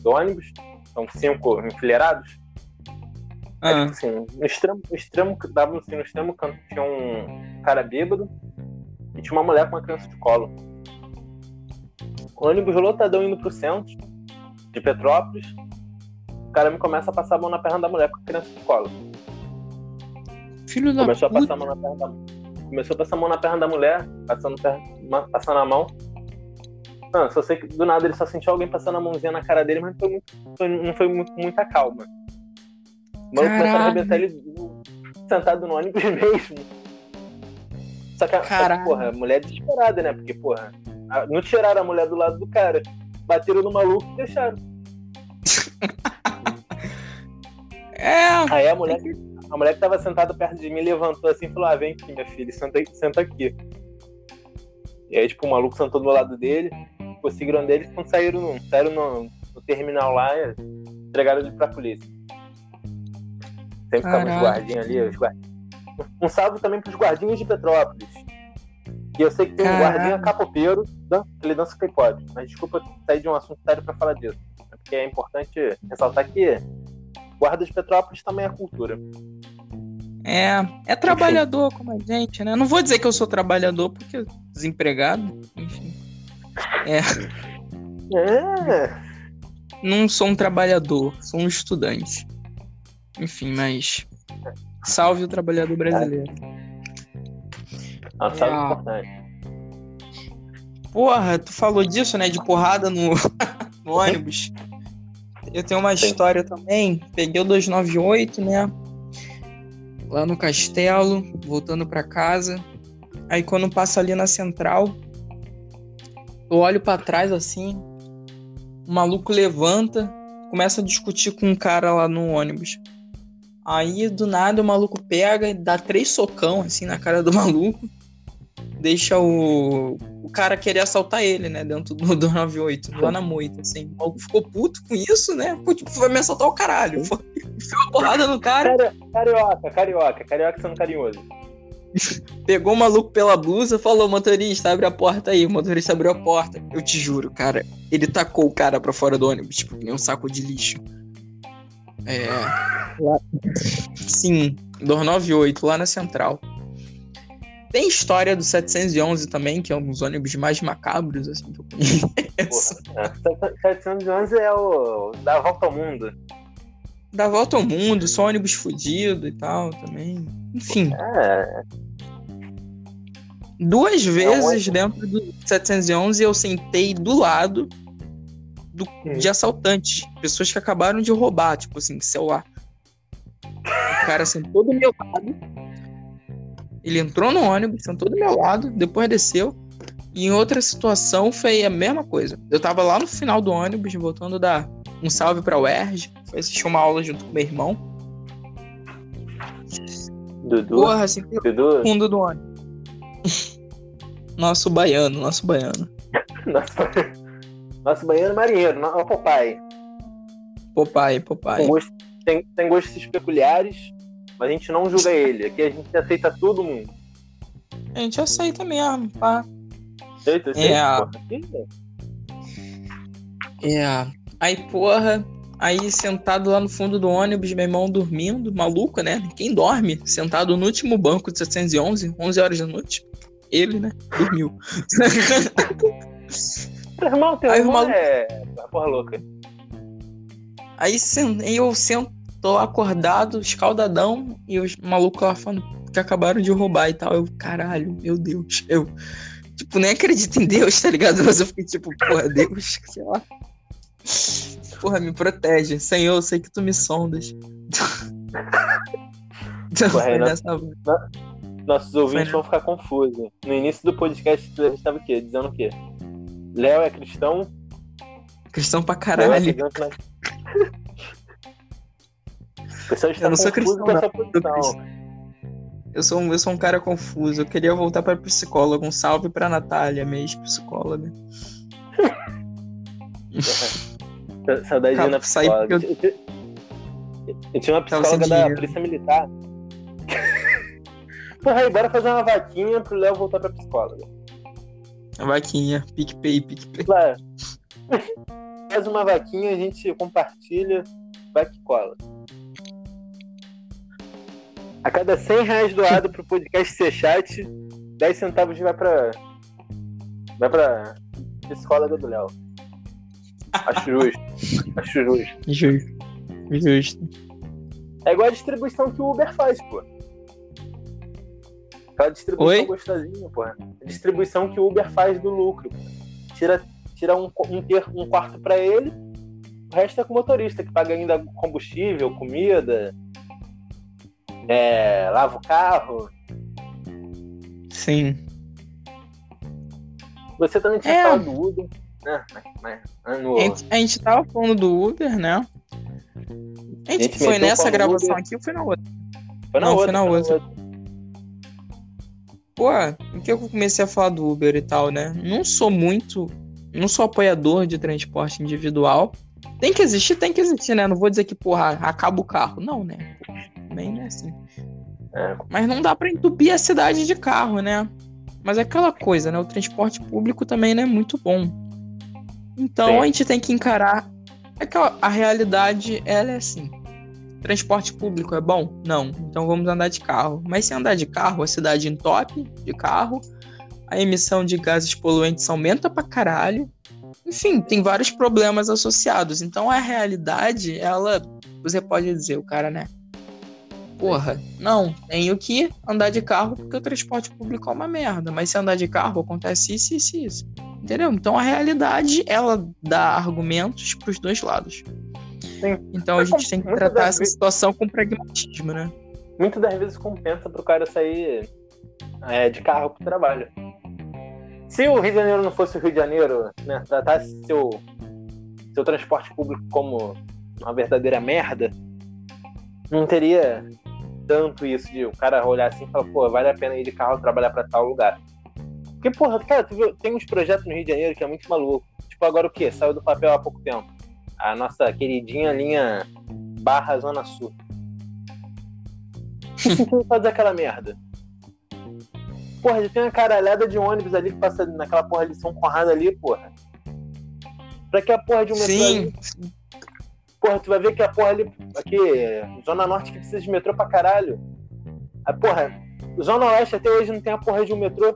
do ônibus? São cinco enfileirados. Aí, tipo assim, no extremo, no extremo, dava assim, no extremo canto tinha um cara bêbado e tinha uma mulher com uma criança de colo. O ônibus lotadão indo pro centro de Petrópolis. O cara me começa a passar a mão na perna da mulher com a criança de colo. filho da Começou a puta. passar a mão na perna da Começou a passar a mão na perna da mulher, passando, per... passando a mão. Não, só sei que do nada ele só sentiu alguém passando a mãozinha na cara dele, mas não foi, muito, foi- não foi muito, muita calma. O maluco começou a arrebentar ele sentado no ônibus mesmo. Só que, a- só que, Caralho. porra, a mulher é desesperada, né? Porque, porra, não tiraram a mulher do lado do cara. Bateram no maluco e deixaram. É, Aí a mulher, a mulher que tava sentada perto de mim levantou assim e falou: Ah, vem aqui, minha filha, senta, senta aqui. E aí, tipo, o maluco sentou do lado dele, conseguiram dele quando saíram, no, saíram no, no terminal lá e entregaram ele pra polícia. Sempre ficavam os Caralho. guardinhas ali, os guardinhas. Um salve também pros guardinhas de Petrópolis. E eu sei que tem um guardinha capopeiro, que ele dança K-pop. Mas desculpa sair de um assunto sério pra falar disso. É porque é importante ressaltar que guarda de Petrópolis também é cultura. é, é trabalhador como a gente, né? Não vou dizer que eu sou trabalhador porque desempregado, enfim. É, Não sou um trabalhador, sou um estudante. Enfim, mas salve o trabalhador brasileiro. Uma salve É. importante. Porra, tu falou disso, né? De porrada no, no ônibus. Eu tenho uma Sim. história também. Peguei o 298, né? Lá no castelo, voltando pra casa. Aí quando passa ali na central, eu olho pra trás assim. O maluco levanta, começa a discutir com um cara lá no ônibus. Aí do nada o maluco pega e dá três socão assim na cara do maluco. Deixa o, o cara querer assaltar ele, né? Dentro do, do 98, lá na moita, assim. O maluco ficou puto com isso, né? Pô, tipo, vai me assaltar o caralho. Foi, enfiou a porrada no cara, Cari- Carioca, carioca, carioca sendo carinhoso. pegou o maluco pela blusa, falou, motorista, abre a porta aí. O motorista abriu a porta. Eu te juro, cara, ele tacou o cara pra fora do ônibus, tipo, nem um saco de lixo. É. Lá... Sim, 298, lá na central. Tem história do 711 também, que é um dos ônibus mais macabros, assim, que eu conheço. Porra, é. 711 é o da volta ao mundo. Dá volta ao mundo, só ônibus fudido e tal também. Enfim, É, duas vezes ótimo. dentro do 711 eu sentei do lado do- de assaltantes, pessoas que acabaram de roubar, tipo assim, celular. O cara sentou do meu lado, ele entrou no ônibus, sentou do meu lado, depois desceu. E em outra situação foi a mesma coisa. Eu tava lá no final do ônibus, voltando da um salve pra UERJ, foi assistir uma aula junto com meu irmão. Dudu, Porra, assim, Dudu, fundo do ônibus. Nosso baiano, nosso baiano. nosso, nosso banheiro marinheiro, é o Popai. Com gosto- tem, tem gostos peculiares, mas a gente não julga ele. Aqui a gente aceita todo mundo. A gente aceita mesmo, pá. Aceita, aceita, É. porra. Aqui, É. Aí, porra, aí sentado lá no fundo do ônibus, meu irmão dormindo, maluco, né? Quem dorme? Sentado no último banco de 711, 11 horas da noite. Ele, né? Dormiu. Teu irmão, teu Aí irmão maluco- é porra louca. Aí eu sento tô acordado, escaldadão, e os malucos lá falando que acabaram de roubar e tal. Eu, caralho, meu Deus. Eu, tipo, nem acredito em Deus, tá ligado? Mas eu fiquei tipo, porra, Deus, sei lá. Porra, me protege. Senhor, eu sei que tu me sondas. Porra, nessa- Nossos ouvintes Foi, vão ficar confusos. No início do podcast, a gente estava o quê? Dizendo o quê? Léo é cristão? Cristão pra Léo é pessoal está Eu não sou cristão, não. Eu sou, um, eu sou um cara confuso. Eu queria voltar pra psicóloga. Um salve pra Natália, minha ex-psicóloga. Sa- Saudade de ir na Cara, saí psicóloga. Eu, eu- eu tinha uma psicóloga da dinheiro. Polícia Militar. Porra, aí, bora fazer uma vaquinha pro Léo voltar pra psicóloga. A vaquinha, PicPay, PicPay. Claro. Faz uma vaquinha, a gente compartilha, vai que cola. A cada 100 reais doado pro podcast ser chat, 10 centavos vai pra. Vai pra psicóloga do Léo. Acho justo. Acho justo. Justo. Justo. É igual a distribuição que o Uber faz, pô. Aquela distribuição Oi? gostosinha, pô. A distribuição que o Uber faz do lucro. pô. Tira, tira um, um, ter- um quarto pra ele, o resto é com o motorista, que paga ainda combustível, comida, é, lava o carro. Sim. Você também tinha É. falado do Uber, né? Mas, mas, no- A gente, a gente tava falando do Uber, né? A gente, gente foi nessa gravação Uber. aqui ou foi na outra? foi na não, outra. foi na foi outra. Pô, o que eu comecei a falar do Uber e tal, né? Não sou muito. Não sou apoiador de transporte individual. Tem que existir, tem que existir, né? Não vou dizer que, porra, acaba o carro. Não, né? Também não é assim. É. Mas não dá pra entupir a cidade de carro, né? Mas é aquela coisa, né? O transporte público também não é muito bom. Então Sim. a gente tem que encarar. É que a a realidade, ela é assim. Transporte público é bom? Não. Então vamos andar de carro. Mas se andar de carro, a cidade entope de carro, a emissão de gases poluentes aumenta pra caralho. Enfim, tem vários problemas associados. Então a realidade, ela. Você pode dizer, o cara, né? Porra, não, tenho que andar de carro porque o transporte público é uma merda. Mas se andar de carro, acontece isso, isso, e isso. Entendeu? Então a realidade, ela dá argumentos pros dois lados. Sim. Então a gente tem que muitas tratar essa vezes- situação com pragmatismo, né? Muitas das vezes compensa pro cara sair é, de carro pro trabalho. Se o Rio de Janeiro não fosse o Rio de Janeiro, né, tratasse seu, seu transporte público como uma verdadeira merda, não teria tanto isso de o cara olhar assim e falar, pô, vale a pena ir de carro trabalhar pra tal lugar. Porque, porra, cara, tu viu, tem uns projetos no Rio de Janeiro que é muito maluco. Tipo, agora o quê? Saiu do papel há pouco tempo. A nossa queridinha linha Barra Zona Sul. Quem fazer aquela merda? Porra, já tem uma caralhada de ônibus ali que passa naquela porra de São Conrado ali, porra. Pra que a porra de um metrô ali? Sim, Porra, tu vai ver que a porra ali, aqui, Zona Norte que precisa de metrô pra caralho. A porra, Zona Oeste até hoje não tem a porra de um metrô.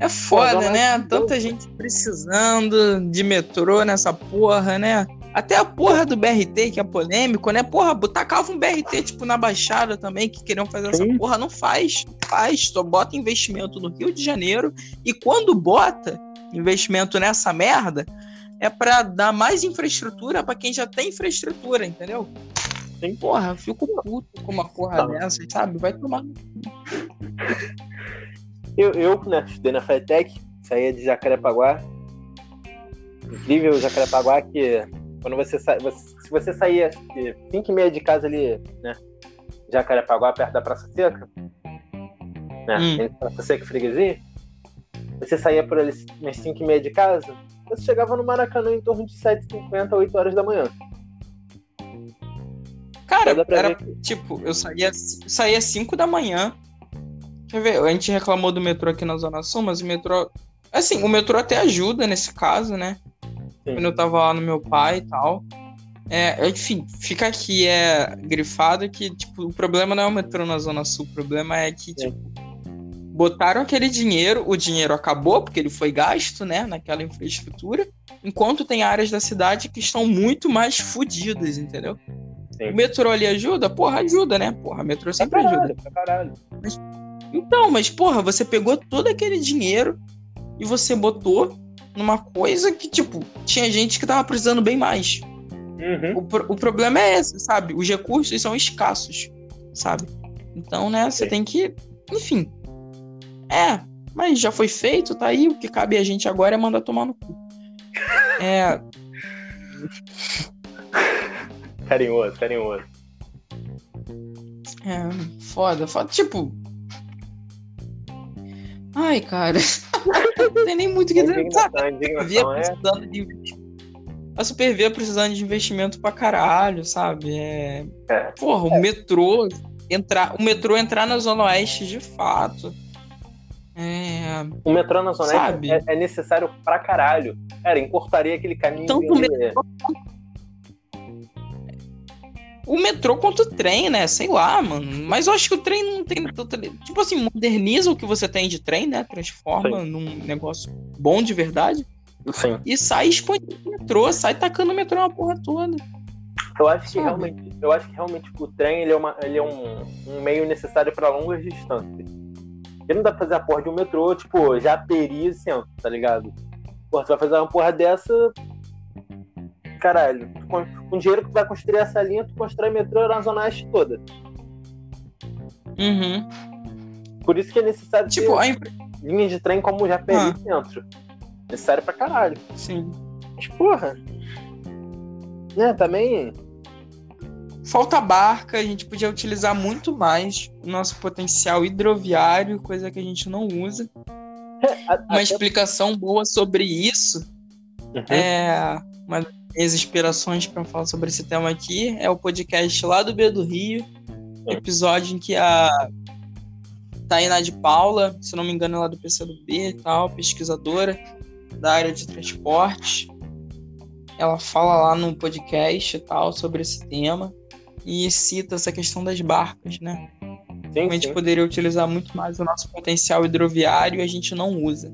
é foda, Pô, né? não- Tanta gente precisando de metrô nessa porra, né? Até a porra do BRT, que é polêmico, né? Porra, tacava um BRT, tipo, na Baixada também, que queriam fazer essa Sim. porra. Não faz, faz. Só bota investimento no Rio de Janeiro. E quando bota investimento nessa merda, é pra dar mais infraestrutura pra quem já tem infraestrutura, entendeu? Sim. Porra, eu fico puto com uma porra Tá. dessa, sabe? Vai tomar. Eu, eu né, estudei na FETEC, saía de Jacarepaguá. Incrível Jacarepaguá que quando você sai. se você saía de 5 e meia de casa ali, né? Jacarepaguá, perto da Praça Seca, né? Hum. Praça Seca e Freguesia, você saía por ali umas 5 e meia de casa, você chegava no Maracanã em torno de 7h50, 8 horas da manhã. Cara, era que- tipo, eu saía, saía 5 da manhã. Quer ver? A gente reclamou do metrô aqui na Zona Sul, mas o metrô. Assim, o metrô até ajuda nesse caso, né? Sim. Quando eu tava lá no meu pai e tal. É, enfim, fica aqui é grifado que, tipo, o problema não é o metrô na Zona Sul, o problema é que, Sim. tipo, botaram aquele dinheiro, o dinheiro acabou, porque ele foi gasto, né, naquela infraestrutura, enquanto tem áreas da cidade que estão muito mais fodidas, entendeu? Sim. O metrô ali ajuda? Porra, ajuda, né? Porra, o metrô sempre ajuda. caralho, pra caralho. Então, mas porra, você pegou todo aquele dinheiro e você botou numa coisa que, tipo, tinha gente que tava precisando bem mais. Uhum. O, pro- o problema é esse, sabe? Os recursos são escassos, sabe? Então, né, você Sim. tem que. Enfim. É, mas já foi feito, tá aí. O que cabe a gente agora é mandar tomar no cu. É. Carinhoso, carinhoso. É, foda, foda. Tipo. Ai, cara. Não tem nem muito o que dizer. Sabe? Indignação, Via indignação é. precisando de investimento. A Supervia precisando de investimento pra caralho, sabe? É... É. Porra, o metrô entrar. O metrô entrar na Zona Oeste de fato. É. O metrô na Zona Sabe? É, é necessário pra caralho. Cara, encurtaria aquele caminho. Tanto o O metrô quanto o trem, né? Sei lá, mano. Mas eu acho que o trem não tem. Tipo assim, moderniza o que você tem de trem, né? Transforma num negócio bom de verdade. Sim. E sai expandindo o metrô, sai tacando o metrô na porra toda. Eu acho que Sabe? realmente, eu acho que realmente o trem ele é, uma, ele é um, um meio necessário pra longas distâncias. Porque não dá pra fazer a porra de um metrô, tipo, Japeri e centro, tá ligado? Porra, tu vai fazer uma porra dessa. Caralho, tu com o dinheiro que tu vai construir essa linha, tu constrói metrô na Zona Oeste toda. Uhum. Por isso que é necessário Tipo, ter a impre... linhas de trem como o Japeri Ah. centro. Necessário pra caralho. Sim. Mas, porra. Né, também. Falta barca, a gente podia utilizar muito mais o nosso potencial hidroviário, coisa que a gente não usa. a- Uma explicação boa sobre isso Uhum. é uma das minhas inspirações para falar sobre esse tema aqui é o podcast lá do B do Rio, episódio em que a Tainá de Paula, se não me engano, ela é do PCdoB e tal, pesquisadora da área de transporte. Ela fala lá no podcast e tal sobre esse tema e cita essa questão das barcas, né? Sim, A gente sim. poderia utilizar muito mais o nosso potencial hidroviário e a gente não usa.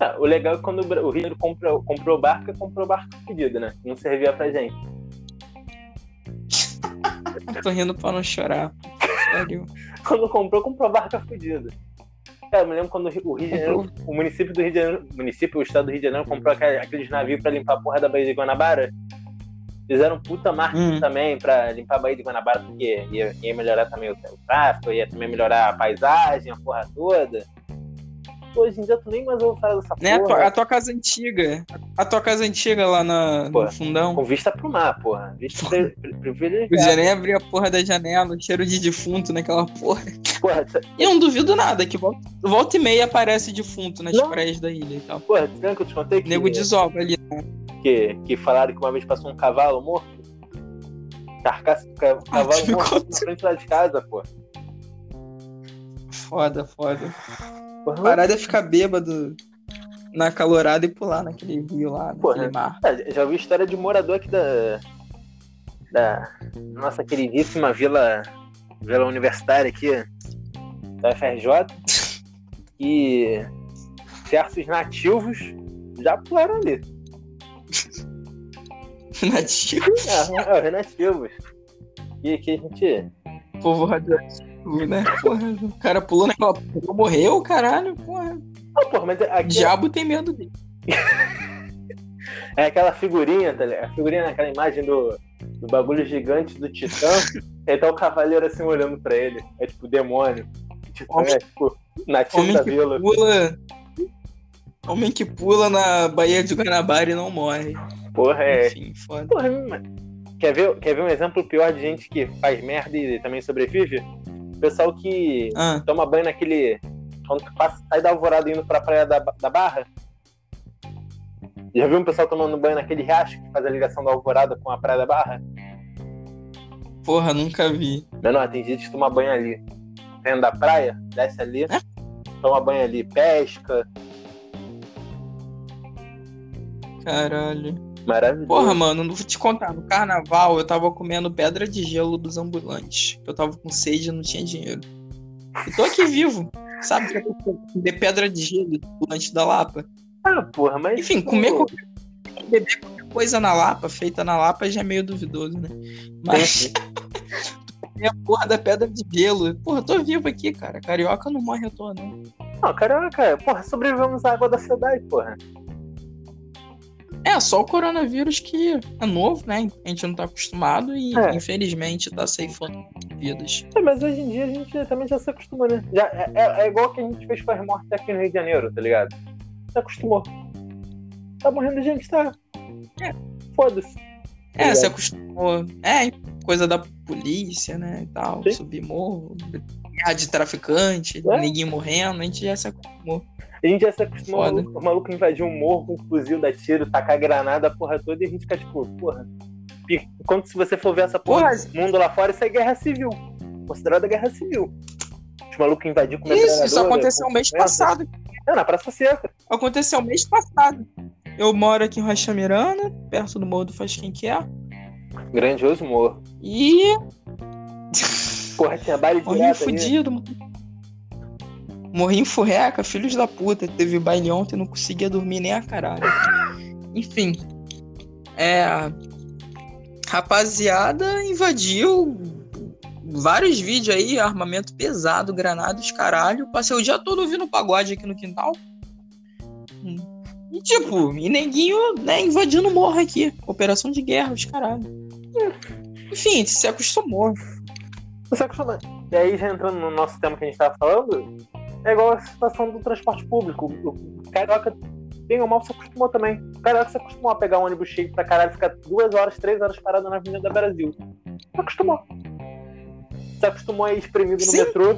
Ah, o legal é que quando o Rio comprou, comprou barca, comprou barca fodida, né? Não servia pra gente. Tô rindo pra não chorar. Sério. Quando comprou, comprou barca fodida. Cara, eu me lembro quando o Rio de Janeiro, o município do Rio de Janeiro, o município, o estado do Rio de Janeiro comprou aquele- aqueles navios pra limpar a porra da Baía de Guanabara. Fizeram um puta marketing Hum. também pra limpar a Baía de Guanabara, porque ia, ia melhorar também o, o tráfego, ia também melhorar a paisagem, a porra toda. Hoje em dia tu nem mais ouve falar dessa Né? A porra. tua, a tua casa antiga. A tua casa antiga lá na, Pô, no fundão. Com vista pro mar, porra. Vista pri- Eu privilegiada. já nem abri a porra da janela, cheiro de defunto naquela porra. Porra, tu- E eu não duvido nada, que volta, volta e meia aparece defunto nas Não. praias da ilha e tal. porra, tu que eu te contei que, Nego desova ali. Que, que falaram que uma vez passou um cavalo morto? Carcaça do ca- Ah, cavalo me morto na frente lá de casa, pô. Foda, foda. Porra, parada é ficar bêbado na calorada e pular naquele rio lá, Porra. naquele mar. Ah, Já ouvi história de morador aqui da. Da nossa queridíssima vila. Vila universitária aqui. Da FRJ. E certos nativos já pularam ali. Nativo, É, é, os nativos. E aqui a gente. povo radioativo, né? Porra, o cara pulou naquela morreu, caralho, porra. Ah, porra, mas aqui Diabo tem medo dele. é aquela figurinha, tá ligado? A figurinha naquela imagem do, do bagulho gigante do Titã. aí tá o cavaleiro assim olhando pra ele. É tipo demônio. O Titã Homem- é tipo da que vila. pula. Homem que pula na Baía de Guanabara e não morre. Porra, é. Enfim, foda. Porra, quer ver, quer ver um exemplo pior de gente que faz merda e também sobrevive? Pessoal que Ah, toma banho naquele. Quando passa, sai da alvorada indo pra praia da, da Barra. Já viu um pessoal tomando banho naquele riacho que faz a ligação da alvorada com a praia da Barra? porra, nunca vi. Menor, tem gente que toma banho ali. Dentro da praia, desce ali, toma banho ali, pesca. Caralho. Maravilhoso. Porra, mano, não vou te contar. No carnaval eu tava comendo pedra de gelo dos ambulantes. Eu tava com sede e não tinha dinheiro. E tô aqui vivo. Sabe que eu comer pedra de gelo do ambulante da Lapa? Ah, porra, mas. Enfim, comer qualquer, beber qualquer coisa na Lapa, feita na Lapa, já é meio duvidoso, né? Mas comer a porra da pedra de gelo. Porra, eu tô vivo aqui, cara. Carioca não morre à toa, não. Não, caraca, porra, sobrevivemos à água da cidade, porra. É, só o coronavírus que é novo, né? A gente não tá acostumado e, É. infelizmente, tá ceifando vidas. É, mas hoje em dia a gente também já se acostumou, né? Já, é, é- é igual que a gente fez com as mortes aqui no Rio de Janeiro, tá ligado? Se acostumou. Tá morrendo gente, tá? É. Foda-se. É, se acostumou. É, coisa da polícia, né? E tal. Sim. Subir morro, guerra de traficante, É. ninguém morrendo, a gente já se acostumou. A gente já se acostumou Foda. o maluco, o maluco invadir um morro com um fuzil, dar tiro, tacar granada, a porra toda, e a gente fica tipo, porra. E Enquanto se você for ver essa porra, Porra, mundo lá fora, isso é guerra civil. Considerada guerra civil. Os malucos invadiram com Isso, isso aconteceu mês passado. É, na Praça Seca. Aconteceu mês passado. Eu moro aqui em Rocha Miranda, perto do Morro do Faz Quem Quer. Grandioso morro. E. Porra, tinha baile Morrinho direto ali. Fudido. Morrinho furreca, filhos da puta. Teve baile ontem, não conseguia dormir nem a caralho. Enfim. É. Rapaziada invadiu vários vídeos aí, armamento pesado, granadas, caralho. Passei o dia todo ouvindo pagode aqui no quintal. E tipo, e neguinho, né, invadindo morro aqui. Operação de guerra, os caralho. Enfim, se acostumou. Você acostuma. E aí, já entrando no nosso tema que a gente tava falando, é igual a situação do transporte público. O carioca, bem ou mal, se acostumou também. O carioca se acostumou a pegar um ônibus cheio pra caralho, ficar duas horas, três horas parado na Avenida Brasil. Se acostumou. Se acostumou a ir espremido no Sim. metrô.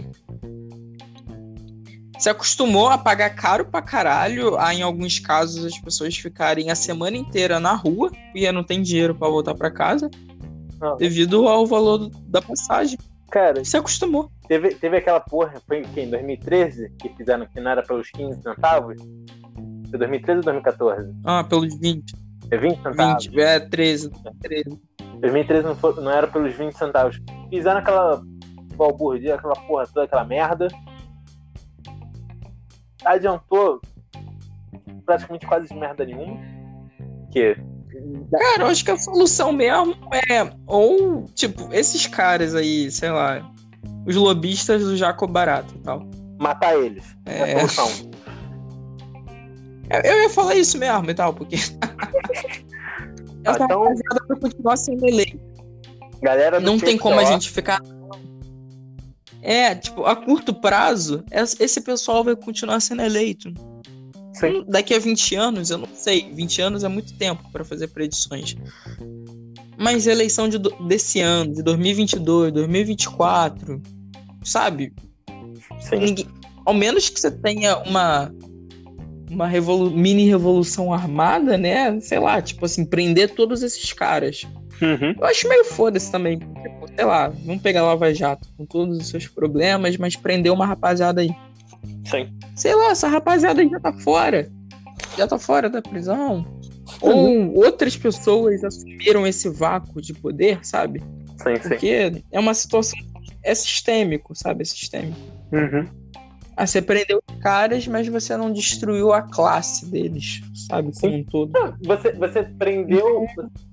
Se acostumou a pagar caro pra caralho, a em alguns casos as pessoas ficarem a semana inteira na rua e não tem dinheiro pra voltar pra casa Não. devido ao valor do- da passagem. Cara, Se acostumou. teve, teve aquela porra, foi em, quê? em 2013, que fizeram que não era pelos 15 centavos? Foi 2013 ou 2014? Ah, pelos 20, É 20 centavos? 20, é 13, 13. 2013 não, foi- não era pelos 20 centavos. Fizeram aquela balbúrdia, aquela porra toda, aquela merda. Adiantou praticamente quase merda nenhuma. Que Cara, eu acho que a solução mesmo é ou, tipo, esses caras aí, sei lá, os lobistas do Jaco Barato e tal. matar eles. É, É. a solução. Eu, ia falar isso mesmo e tal, porque. Essa então- vai continuar sendo eleita. Galera Não tem como a gente ficar. É, tipo, a curto prazo, es- esse pessoal vai continuar sendo eleito. Sim. Daqui a 20 anos, eu não sei. 20 anos é muito tempo pra fazer predições. Mas eleição de, desse ano, de 2022, 2024, sabe? Sim. Ninguém- ao menos que você tenha uma uma revolu- mini revolução armada, né? Sei lá, tipo assim, prender todos esses caras. Uhum. Eu acho meio foda-se também. Sei lá, vamos pegar Lava Jato com todos os seus problemas, mas prender uma rapaziada aí. Sim. Sei lá, essa rapaziada já tá fora. Já tá fora da prisão. Ou outras pessoas assumiram esse vácuo de poder, sabe? Sim, sim. Porque é uma situação. É sistêmico, sabe? É sistêmico. Uhum. Ah, você prendeu os caras, mas você não destruiu a classe deles, sabe? Como um todo. Você, você prendeu.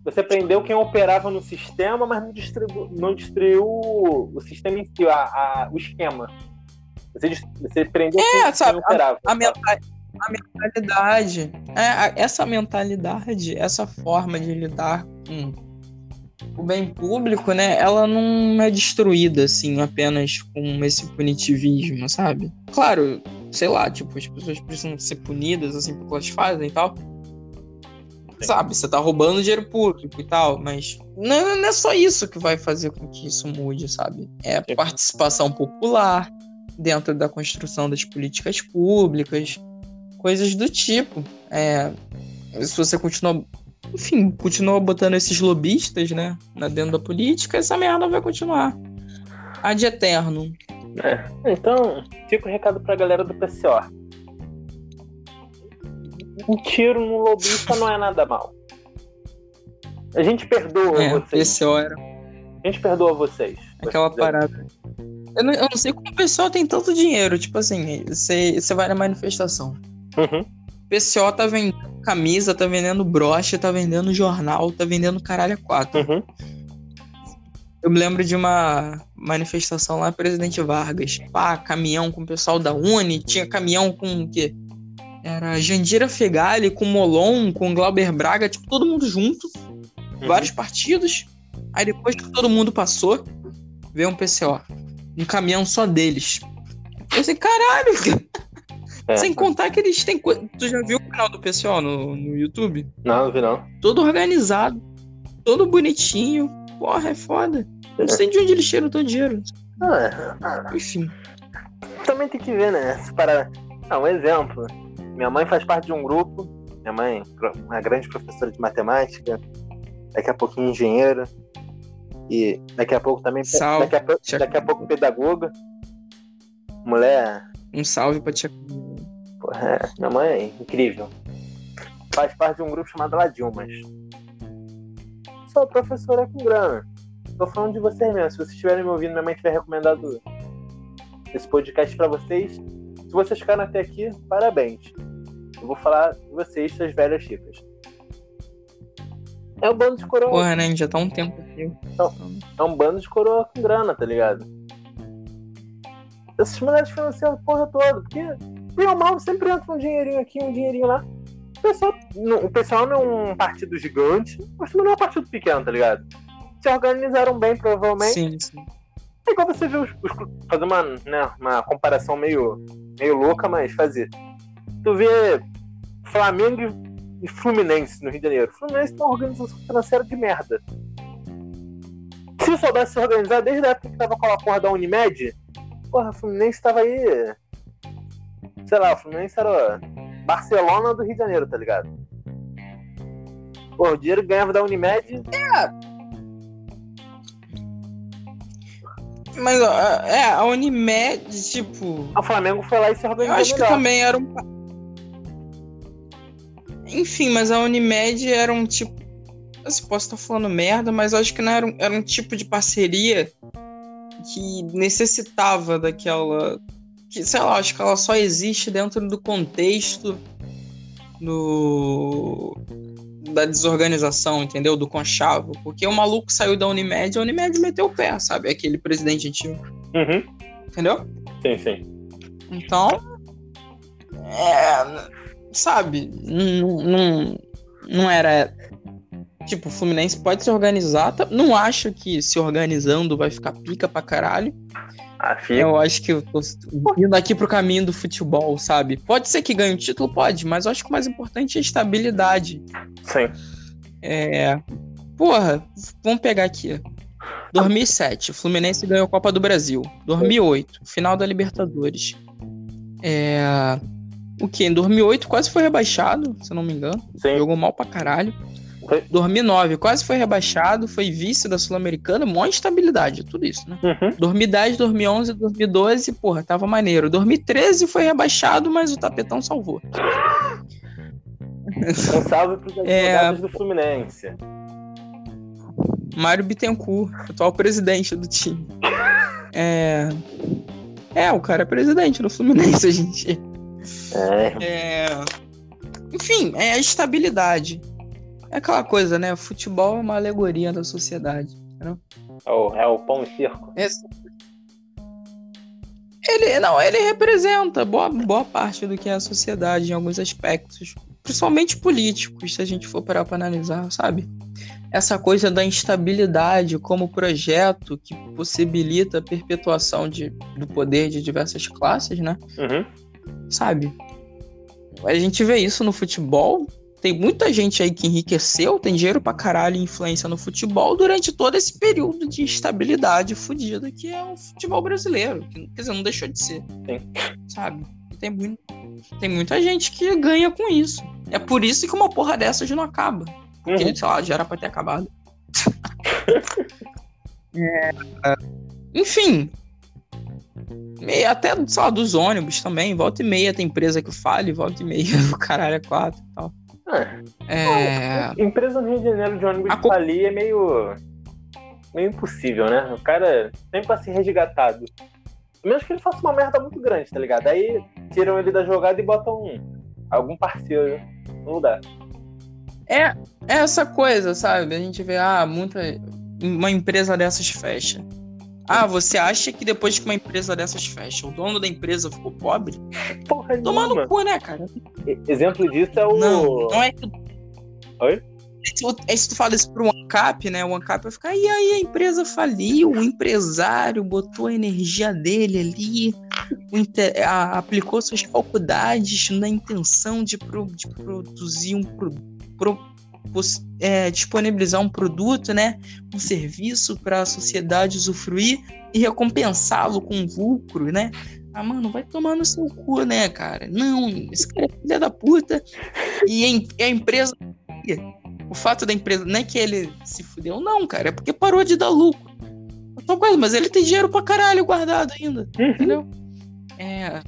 Você prendeu quem operava no sistema, mas não, distribu, não destruiu o sistema em si, a, a- o esquema. Você, você prendeu É, sabe, operava. A, menta- a mentalidade, é, a- essa mentalidade, essa forma de lidar com o bem público, né? Ela não é destruída, assim, apenas com esse punitivismo, sabe? Claro, sei lá, tipo, as pessoas precisam ser punidas, assim, pelo que elas fazem e tal. Sabe, você tá roubando dinheiro público e tal, mas não, não é só isso que vai fazer com que isso mude, sabe? É a participação popular dentro da construção das políticas públicas, coisas do tipo. É, se você continua, enfim, continua botando esses lobistas, né, dentro da política, essa merda vai continuar. Ad eterno. Então, fica o recado pra galera do PCO. Um tiro no lobista não é nada mal. A gente perdoa É, vocês. PCO era A gente perdoa vocês. aquela Vocês- parada. Eu não, eu não sei como o pessoal tem tanto dinheiro. Tipo assim, você, você vai na manifestação. Uhum. O PCO tá vendendo camisa, tá vendendo broche, tá vendendo jornal, tá vendendo caralho a quatro. Uhum. Eu me lembro de uma manifestação lá, Presidente Vargas. Pá, caminhão com o pessoal da Uni, tinha caminhão com o quê? Era Jandira Fegali, com Molon, com Glauber Braga, tipo, todo mundo junto, Uhum. vários partidos. Aí depois que todo mundo passou, veio um PCO. Um caminhão só deles. Eu sei, caralho! É. Sem contar que eles têm. co- Tu já viu o canal do PCO no, no YouTube? Não, não vi não. todo organizado, todo bonitinho. Porra, é foda. Eu não sei de onde eles tiram todo o dinheiro. Ah, ah, Enfim. também tem que ver, né? Parada. Ah, um exemplo. Minha mãe faz parte de um grupo. Minha mãe, pro- uma grande professora de matemática. Daqui a pouquinho engenheira. E daqui a pouco também. Salve. Daqui a, pou- Já- daqui a pouco pedagoga. Mulher. Um salve pra tia. Porra, é, minha mãe é incrível. Faz parte de um grupo chamado La Dilmas. Sou professora com grana. Tô falando de vocês mesmo. Se vocês estiverem me ouvindo, minha mãe tiver recomendado esse podcast pra vocês. Se vocês ficaram até aqui, parabéns. Eu vou falar de vocês, suas velhas ricas. É um bando de coroa. Porra, né? Já tá um tempo aqui. É um bando de coroa com grana, tá ligado? Essas mulheres financiam a porra toda, porque bem ou mal sempre entra um dinheirinho aqui, um dinheirinho lá. O pessoal, não, o pessoal não é um partido gigante, mas também não é um partido pequeno, tá ligado? Se organizaram bem, provavelmente. Sim, sim. É igual você ver os, os fazer uma, né, uma comparação meio, meio louca, mas fazer. Tu vê Flamengo e Fluminense no Rio de Janeiro. Fluminense tem uma organização financeira de merda. Se soubesse se organizar desde a época que tava com a porra da Unimed, porra, o Fluminense tava aí. Sei lá, o Fluminense era Barcelona do Rio de Janeiro, tá ligado? Pô, o dinheiro que ganhava da Unimed. Mas, ó, é, a Unimed, tipo. O Flamengo foi lá e se Eu organizou. acho que melhor. também era um. Enfim, mas a Unimed era um tipo. Eu posso estar falando merda, mas acho que não era um, era um tipo de parceria que necessitava daquela. Que, sei lá, acho que ela só existe dentro do contexto do. Da desorganização, entendeu? Do conchavo. Porque o maluco saiu da Unimed e a Unimed meteu o pé, sabe? Aquele presidente antigo. Uhum. Entendeu? Sim, sim. Então, é, sabe, não, não, não era. Tipo, o Fluminense pode se organizar. tá- Não acho que se organizando vai ficar pica pra caralho. A FIA. Eu acho que eu tô indo aqui pro caminho do futebol, sabe? Pode ser que ganhe o título, pode, mas eu acho que o mais importante é a estabilidade. Sim. É. Porra, vamos pegar aqui. 2007, o Fluminense ganhou a Copa do Brasil. 2008, final da Libertadores. É. O que? Em 2008 quase foi rebaixado, se eu não me engano. Sim. Jogou mal pra caralho. Foi. 2009 quase foi rebaixado, foi vice da Sul-Americana, maior instabilidade, tudo isso, né? Uhum. 2010, 2011, 2012, porra, tava maneiro. 2013 foi rebaixado, mas o tapetão salvou. Um salve pros É. do Fluminense. Mário Bittencourt, atual presidente do time. É. É, o cara é presidente do Fluminense em dia. É. É... Enfim, é a estabilidade. É aquela coisa, né? Futebol é uma alegoria da sociedade. É o, é o pão e circo. Esse- Ele, não, ele representa boa, boa parte do que é a sociedade em alguns aspectos, principalmente políticos, se a gente for parar para analisar, sabe? Essa coisa da instabilidade como projeto que possibilita a perpetuação de, do poder de diversas classes, né? Uhum. sabe? A gente vê isso no futebol. Tem muita gente aí que enriqueceu, tem dinheiro pra caralho e influência no futebol durante todo esse período de instabilidade fodida que é o futebol brasileiro. Que, quer dizer, não deixou de ser. Sim. Sabe? Tem, muito, tem muita gente que ganha com isso. É por isso que uma porra dessas não acaba. Porque, Uhum. sei lá, já era pra ter acabado. É, enfim. E até, sei lá, dos ônibus também. Volta e meia tem empresa que fale, volta e meia o caralho é quatro e tal. É. É. Empresa no Rio de Janeiro de ônibus A de co- falir é meio. meio impossível, né? O cara tem pra ser resgatado. A menos que ele faça uma merda muito grande, tá ligado? Aí tiram ele da jogada e botam um, algum parceiro no lugar. É, é essa coisa, sabe? A gente vê, ah, muita. Uma empresa dessas fecha. Ah, você acha que depois que uma empresa dessas fecha, o dono da empresa ficou pobre? Porra, Tomar no cu, né, cara? Exemplo disso é o. Não, não é que. Oi? Se tu- é se tu fala isso pro ANCAP, né? O ANCAP vai ficar, e aí a empresa faliu, o empresário botou a energia dele ali, o inte- a- aplicou suas faculdades na intenção de, pro- de produzir um pro- pro- é, disponibilizar um produto, né? Um serviço para a sociedade usufruir e recompensá-lo com lucro, né? Ah, mano, vai tomar no seu cu, né, cara? Não, esse cara é filha da puta. E a em- a empresa o fato da empresa não é que ele se fudeu, não, cara. É porque parou de dar lucro. Mas ele tem dinheiro pra caralho guardado ainda, Uhum. entendeu? É, a,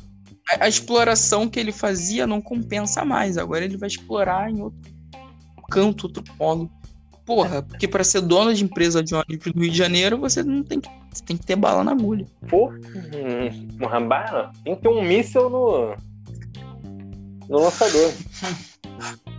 a exploração que ele fazia não compensa mais. Agora ele vai explorar em outro canto, outro polo. Porra, porque para ser dono de empresa de ônibus do Rio de Janeiro, você não tem que, tem que ter bala na agulha. Hum, no rambar, tem que ter um míssel no, no lançador.